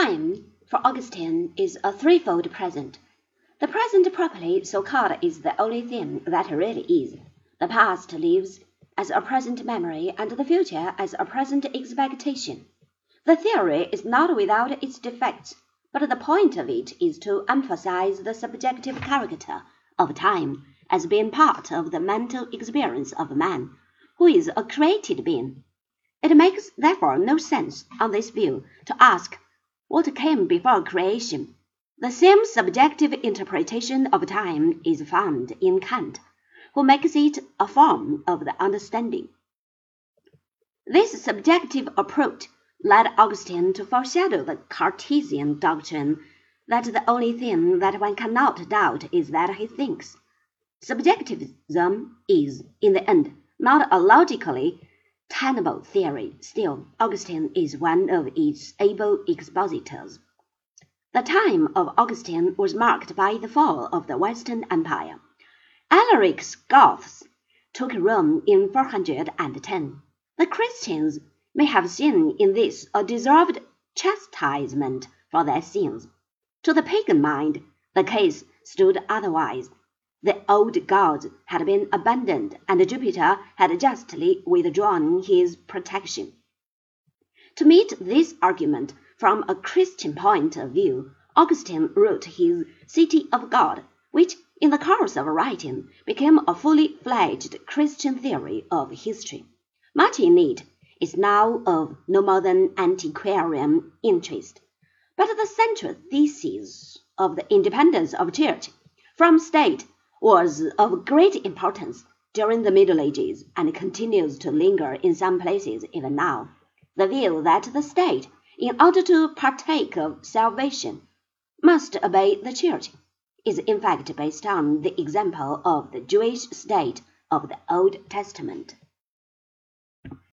Time, for Augustine, is a threefold present. The present properly so called is the only thing that really is. The past lives as a present memory, and the future as a present expectation. The theory is not without its defects, but the point of it is to emphasize the subjective character of time as being part of the mental experience of man, who is a created being. It makes therefore no sense, on this view, to ask what came before creation. The same subjective interpretation of time is found in Kant, who makes it a form of the understanding. This subjective approach led Augustine to foreshadow the Cartesian doctrine that the only thing that one cannot doubt is that he thinks. Subjectivism is, in the end, not a logically tenable theory, still Augustine is one of its able expositors. The time of Augustine was marked by the fall of the Western Empire. Alaric's Goths took Rome in 410. The Christians may have seen in this a deserved chastisement for their sins. To the pagan mind, the case stood otherwise. The old gods had been abandoned, and Jupiter had justly withdrawn his protection. To meet this argument from a Christian point of view, Augustine wrote his City of God, which, in the course of writing, became a fully fledged Christian theory of history. Much in it is now of no more than antiquarian interest, but the central thesis of the independence of church from state was of great importance during the Middle Ages and continues to linger in some places even now. The view that the state, in order to partake of salvation, must obey the church is in fact based on the example of the Jewish state of the Old Testament.